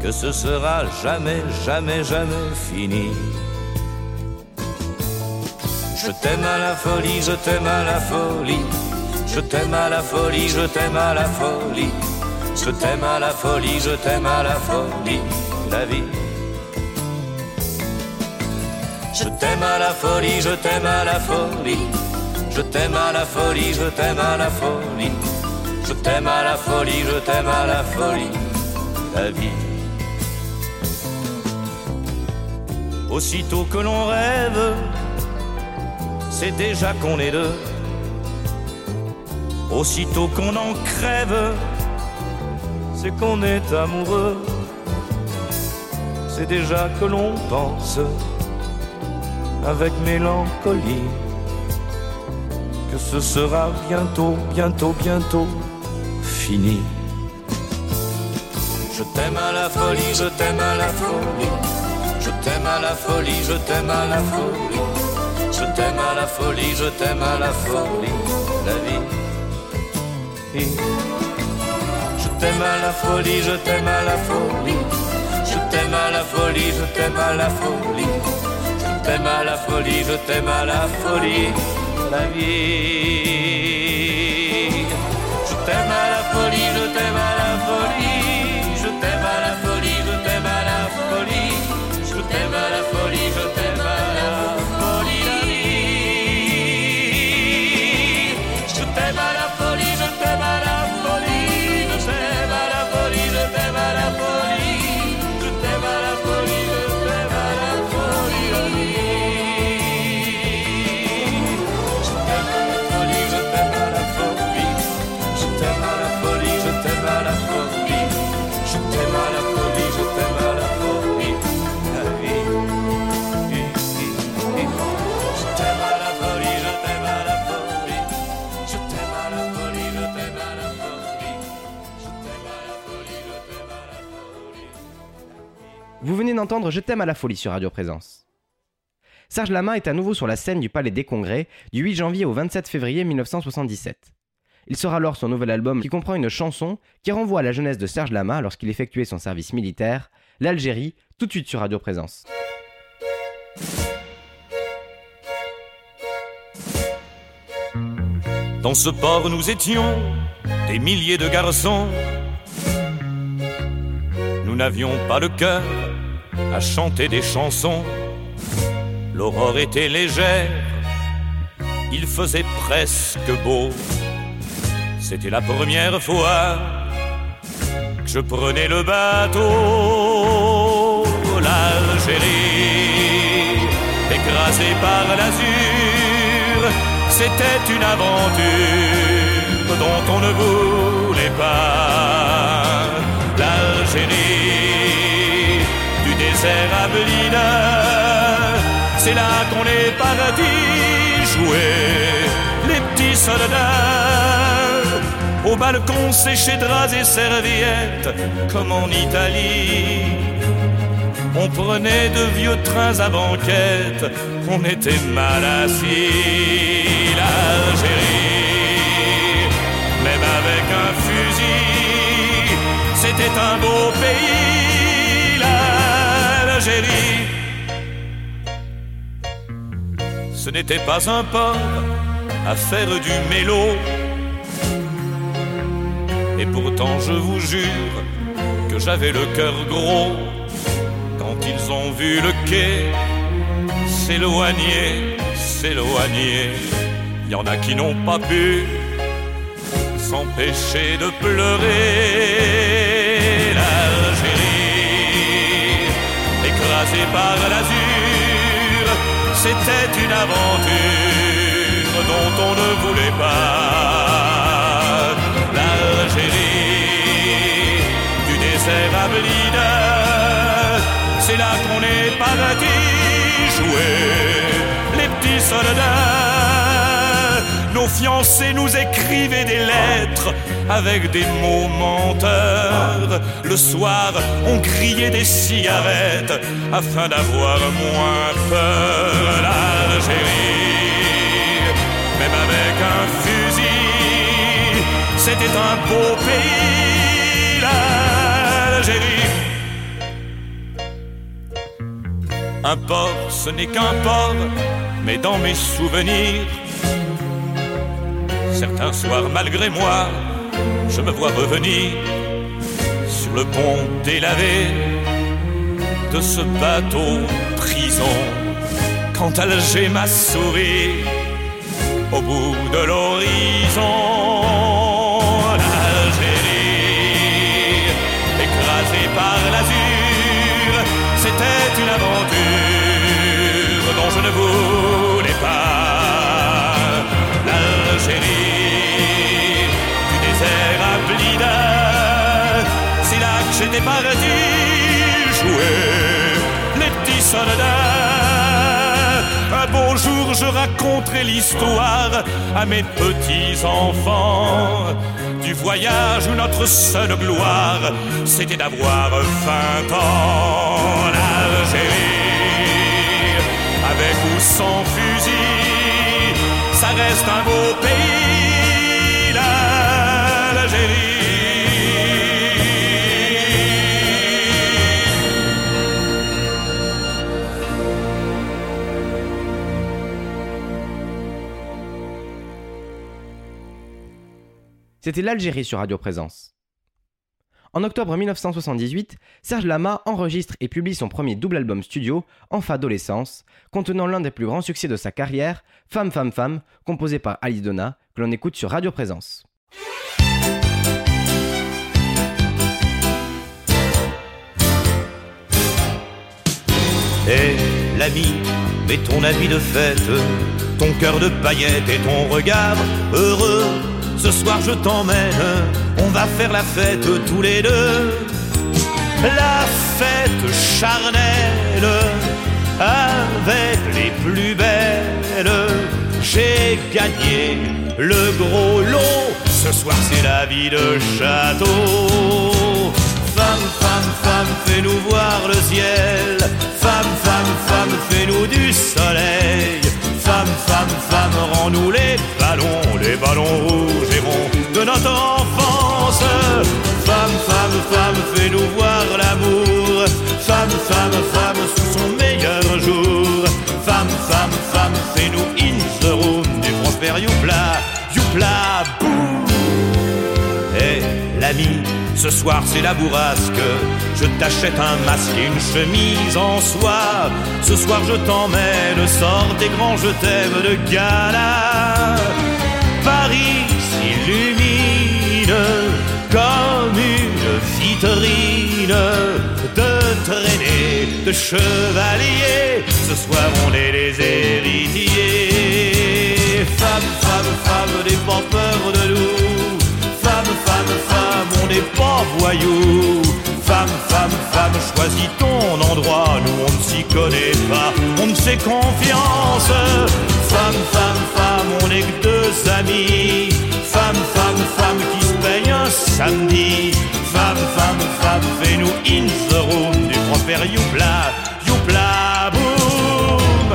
que ce sera jamais, jamais, jamais fini. Je t'aime à la folie, je t'aime à la folie. Je t'aime à la folie, je t'aime à la folie. Je t'aime à la folie, je t'aime à la folie. La vie. Je t'aime à la folie, je t'aime à la folie. Je t'aime à la folie, je t'aime à la folie. Je t'aime à la folie, je t'aime à la folie. La vie. Aussitôt que l'on rêve, c'est déjà qu'on est deux. Aussitôt qu'on en crève, c'est qu'on est amoureux. C'est déjà que l'on pense avec mélancolie que ce sera bientôt, bientôt, bientôt fini. Je t'aime à la folie, je t'aime à la folie. Je t'aime à la folie, je t'aime à la folie. Je t'aime à la folie, je t'aime à la folie. La vie. Je t'aime à la folie, je t'aime à la folie. Je t'aime à la folie, je t'aime à la folie. Je t'aime à la folie, je t'aime à la folie. La vie. D'entendre Je t'aime à la folie sur Radio Présence. Serge Lama est à nouveau sur la scène du Palais des Congrès du 8 janvier au 27 février 1977. Il sort alors son nouvel album qui comprend une chanson qui renvoie à la jeunesse de Serge Lama lorsqu'il effectuait son service militaire, l'Algérie, tout de suite sur Radio Présence. Dans ce port, nous étions des milliers de garçons. Nous n'avions pas le cœur à chanter des chansons. L'aurore était légère, il faisait presque beau. C'était la première fois que je prenais le bateau. L'Algérie, écrasée par l'azur, c'était une aventure dont on ne voulait pas. L'Algérie, Blida, c'est là qu'on est parti jouer les petits soldats. Au balcon séché draps et serviettes, comme en Italie. On prenait de vieux trains à banquette, on était mal assis. L'Algérie, même avec un fusil, c'était un beau pays. Ce n'était pas un port à faire du mélo. Et pourtant, je vous jure que j'avais le cœur gros quand ils ont vu le quai s'éloigner, s'éloigner. Il y en a qui n'ont pas pu s'empêcher de pleurer. Par l'azur, c'était une aventure dont on ne voulait pas. L'Algérie, du désert à c'est là qu'on est parti jouer les petits soldats. Nos fiancés nous écrivaient des lettres avec des mots menteurs. Le soir, on criait des cigarettes afin d'avoir moins peur. L'Algérie, même avec un fusil, c'était un beau pays. L'Algérie. Un port, ce n'est qu'un port, mais dans mes souvenirs, certains soirs, malgré moi, je me vois revenir sur le pont délavé de ce bateau prison. Quand Alger m'a souri au bout de l'horizon, partis jouer les petits soldats. Un beau jour, je raconterai l'histoire à mes petits enfants du voyage où notre seule gloire, c'était d'avoir vingt ans. L'Algérie, avec ou sans fusil, ça reste un beau pays, C'était l'Algérie sur Radio Présence. En octobre 1978, Serge Lama enregistre et publie son premier double album studio, Enfa Adolescence, contenant l'un des plus grands succès de sa carrière, Femme, Femme, Femme, composé par Ali Donna, que l'on écoute sur Radio Présence. Et l'ami, mets ton habit de fête, ton cœur de paillettes et ton regard heureux. Ce soir je t'emmène, on va faire la fête tous les deux. La fête charnelle avec les plus belles. J'ai gagné le gros lot. Ce soir c'est la vie de château. Femme, femme, femme, fais-nous voir le ciel. Femme, femme, femme, fais-nous du soleil. Femme, femme, femme, rends-nous les ballons, les ballons rouges notre enfance. Femme, femme, femme, fais-nous voir l'amour. Femme, femme, femme, sous son meilleur jour. Femme, femme, femme, fais-nous in the room du Prosper Youpla, Youpla, boum. Eh, l'ami, ce soir c'est la bourrasque. Je t'achète un masque et une chemise en soie. Ce soir je t'emmène, sors des grands je t'aime de gala. Paris s'illumine comme une vitrine de traînées de chevaliers. Ce soir on est les héritiers. Femme, femme, femme, n'aie pas peur de nous. Femme, femme, femme, on n'est pas voyous. Femme, femme, femme, choisis ton endroit. Nous on ne s'y connaît pas, on ne fait confiance. Femme, femme, femme, on est que deux amis. Femme, femme, femme, qui samedi. Femme, femme, femme, fais-nous in the room du Prosper Youpla, Youpla, boum.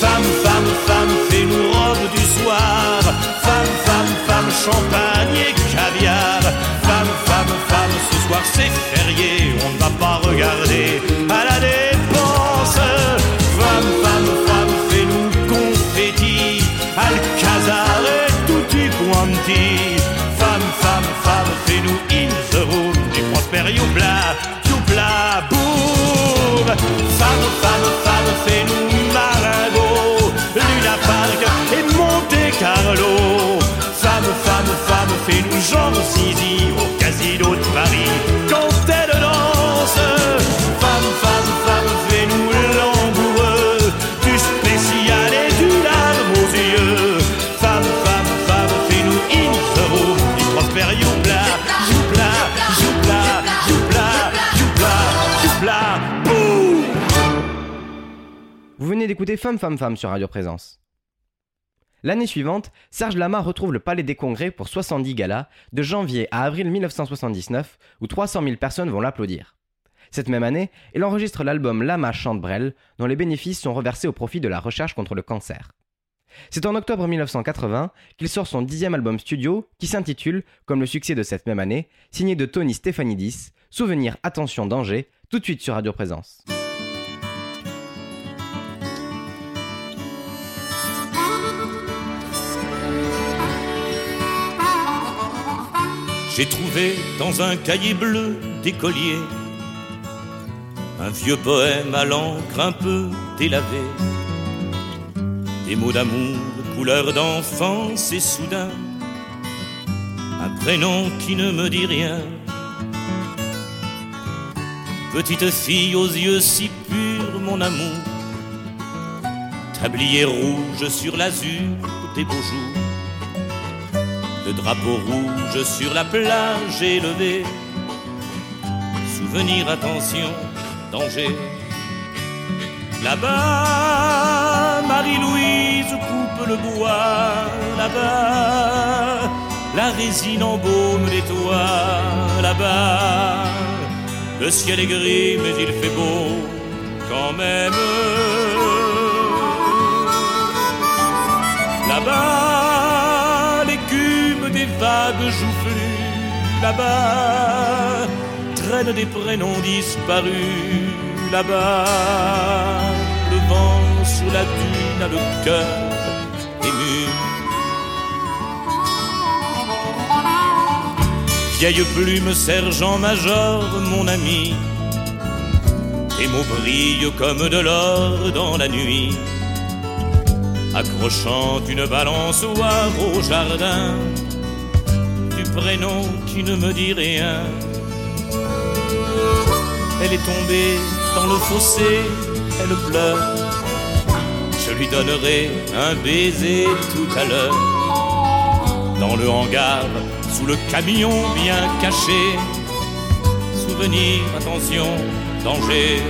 Femme, femme, femme, fais-nous robe du soir. Femme, femme, femme, champagne et caviar. Femme, femme, femme, ce soir c'est férié, on ne va pas regarder à la dépense. Femme, femme, femme, fais-nous confetti, Alcazar et tutti quanti. Youpla, boum. Femme, femme, femme, fais-nous Maringo, Luna Park et Monte Carlo. Femme, femme, femme, fais-nous Jean Zizi D'écouter Femme, Femme, Femme sur Radio Présence. L'année suivante, Serge Lama retrouve le Palais des Congrès pour 70 galas, de janvier à avril 1979, où 300 000 personnes vont l'applaudir. Cette même année, il enregistre l'album Lama chante Brel, dont les bénéfices sont reversés au profit de la recherche contre le cancer. C'est en octobre 1980 qu'il sort son dixième album studio, qui s'intitule, comme le succès de cette même année, signé de Tony Stéphanidis, Souvenir, attention, danger, tout de suite sur Radio Présence. J'ai trouvé dans un cahier bleu d'écolier un vieux poème à l'encre un peu délavé. Des mots d'amour, couleur d'enfance et soudain, un prénom qui ne me dit rien. Petite fille aux yeux si purs, mon amour, tablier rouge sur l'azur des beaux jours le drapeau rouge sur la plage élevé. Souvenir, attention, danger. Là-bas, Marie-Louise coupe le bois. Là-bas, la résine embaume les toits. Là-bas, le ciel est gris, mais il fait beau quand même. Là-bas, Là-bas, traînent des prénoms disparus. Là-bas, le vent sous la dune a le cœur ému. Vieille plume, sergent-major, mon ami. Tes mots brillent comme de l'or dans la nuit. Accrochant une balançoire au jardin, prénom qui ne me dit rien. Elle est tombée dans le fossé, elle pleure. Je lui donnerai un baiser tout à l'heure. Dans le hangar, sous le camion bien caché. Souvenir, attention, danger.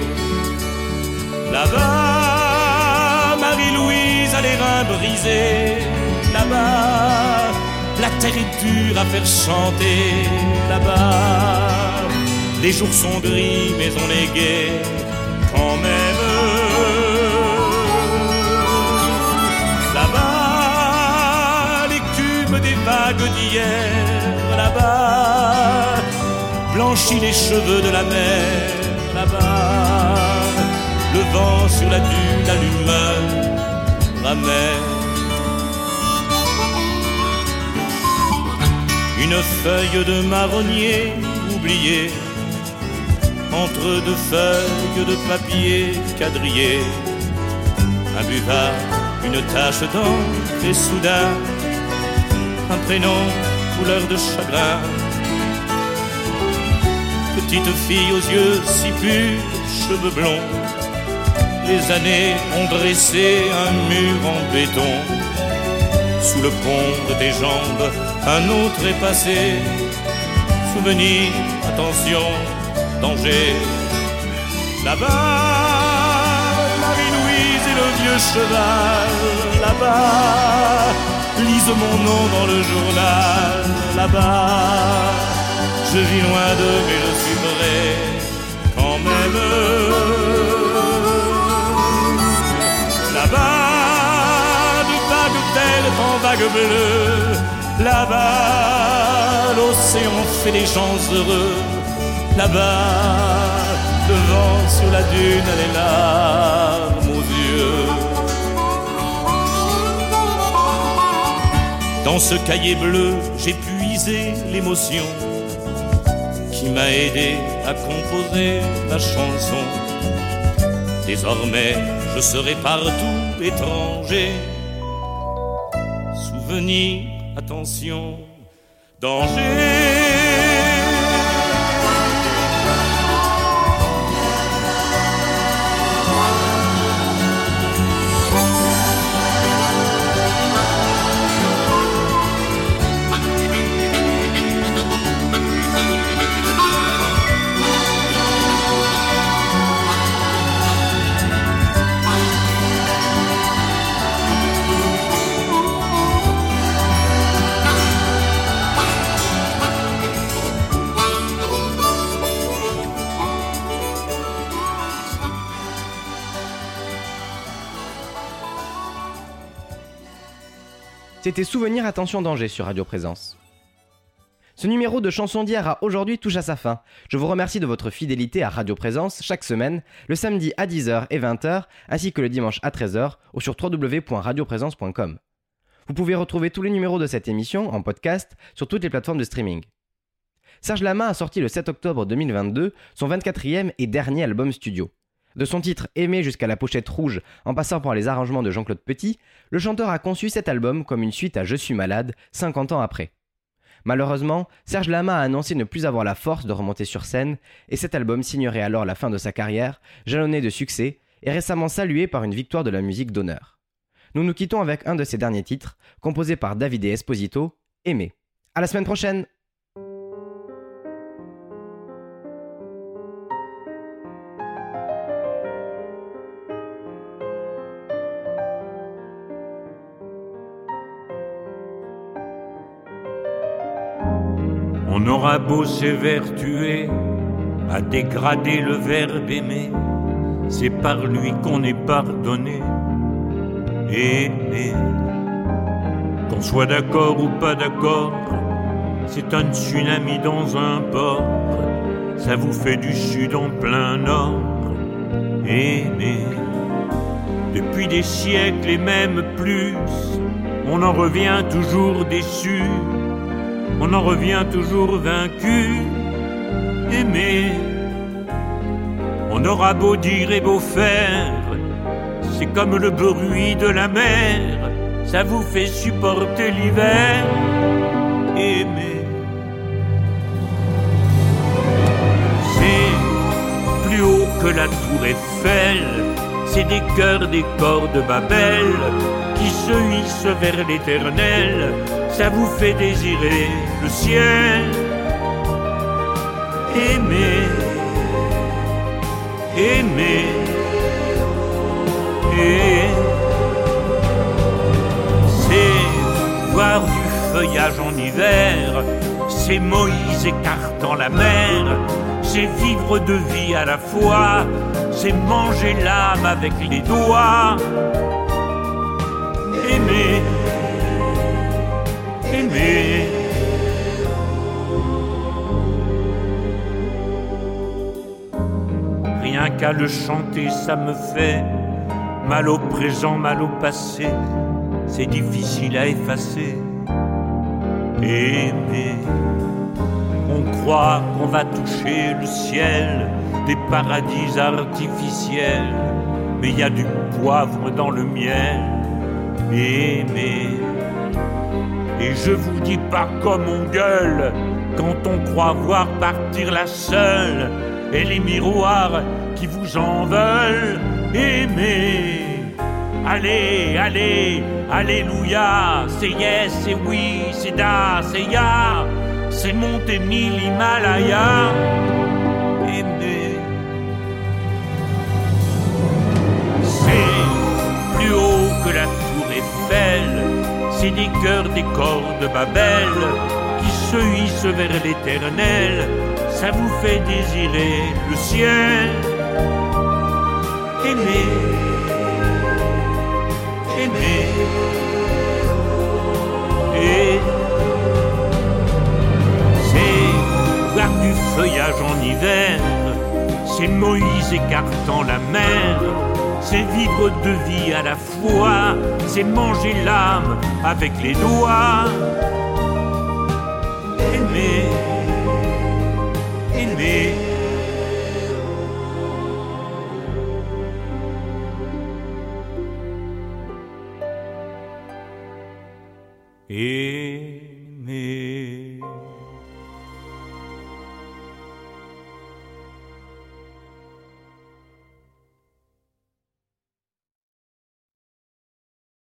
Là-bas, Marie-Louise a les reins brisés. Là-bas, la terre est dure à faire chanter. Là-bas, les jours sont gris, mais on est gai quand même. Là-bas, l'écume des vagues d'hier. Là-bas, blanchit les cheveux de la mer. Là-bas, le vent sur la dune allume ramène. Une feuille de marronnier oubliée entre deux feuilles de papier quadrillé. Un buvard, une tache d'encre et soudain un prénom couleur de chagrin. Petite fille aux yeux si purs, cheveux blonds. Les années ont dressé un mur en béton. Sous le pont de tes jambes, un autre est passé. Souvenir, attention, danger. Là-bas, Marie-Louise et le vieux cheval. Là-bas, lise mon nom dans le journal. Là-bas, je vis loin d'eux, mais je suis vrai quand même. Là-bas, de vagues vertes en vagues bleues. Là-bas, l'océan fait des gens heureux. Là-bas, le vent sur la dune a les larmes aux yeux. Dans ce cahier bleu, j'ai puisé l'émotion qui m'a aidé à composer ma chanson. Désormais, je serai partout étranger. Souvenir, attention, danger. C'était Souvenir Attention Danger sur Radio Présence. Ce numéro de Chanson d'hier à aujourd'hui touche à sa fin. Je vous remercie de votre fidélité à Radio Présence chaque semaine, le samedi à 10h et 20h, ainsi que le dimanche à 13h ou sur www.radioprésence.com. Vous pouvez retrouver tous les numéros de cette émission en podcast sur toutes les plateformes de streaming. Serge Lama a sorti le 7 octobre 2022 son 24e et dernier album studio. De son titre Aimé jusqu'à la pochette rouge, en passant par les arrangements de Jean-Claude Petit, le chanteur a conçu cet album comme une suite à Je suis malade, 50 ans après. Malheureusement, Serge Lama a annoncé ne plus avoir la force de remonter sur scène, et cet album signerait alors la fin de sa carrière, jalonné de succès, et récemment salué par une victoire de la musique d'honneur. Nous nous quittons avec un de ses derniers titres, composé par David Esposito, Aimé. À la semaine prochaine! Aura beau s'évertuer à dégrader le verbe aimer, c'est par lui qu'on est pardonné. Aimer, qu'on soit d'accord ou pas d'accord, c'est un tsunami dans un port, ça vous fait du sud en plein nord. Aimer, depuis des siècles et même plus, on en revient toujours déçu, on en revient toujours vaincu. Aimer, on aura beau dire et beau faire, c'est comme le bruit de la mer, ça vous fait supporter l'hiver. Aimer, c'est plus haut que la tour Eiffel, c'est des cœurs des corps de Babel qui se hissent vers l'éternel, ça vous fait désirer le ciel. Aimer, aimer, c'est voir du feuillage en hiver, c'est Moïse écartant la mer, c'est vivre de vie à la fois, c'est manger l'âme avec les doigts. Aimer. Le chanter, ça me fait mal au présent, mal au passé. C'est difficile à effacer. Aimer, on croit qu'on va toucher le ciel, des paradis artificiels, mais il y a du poivre dans le miel. Aimer, et je vous dis pas comme on gueule quand on croit voir partir la seule et les miroirs qui vous en veulent. Aimer, allez, allez, alléluia, c'est yes, c'est oui, c'est da, c'est ya, c'est monter mille. Aimer, c'est plus haut que la tour Eiffel, c'est des cœurs des corps de Babel qui se hissent vers l'éternel, ça vous fait désirer le ciel. Aimer, aimer, et c'est voir du feuillage en hiver, c'est Moïse écartant la mer, c'est vivre de vie à la fois, c'est manger l'âme avec les doigts. Aimer, aimer. Aimer.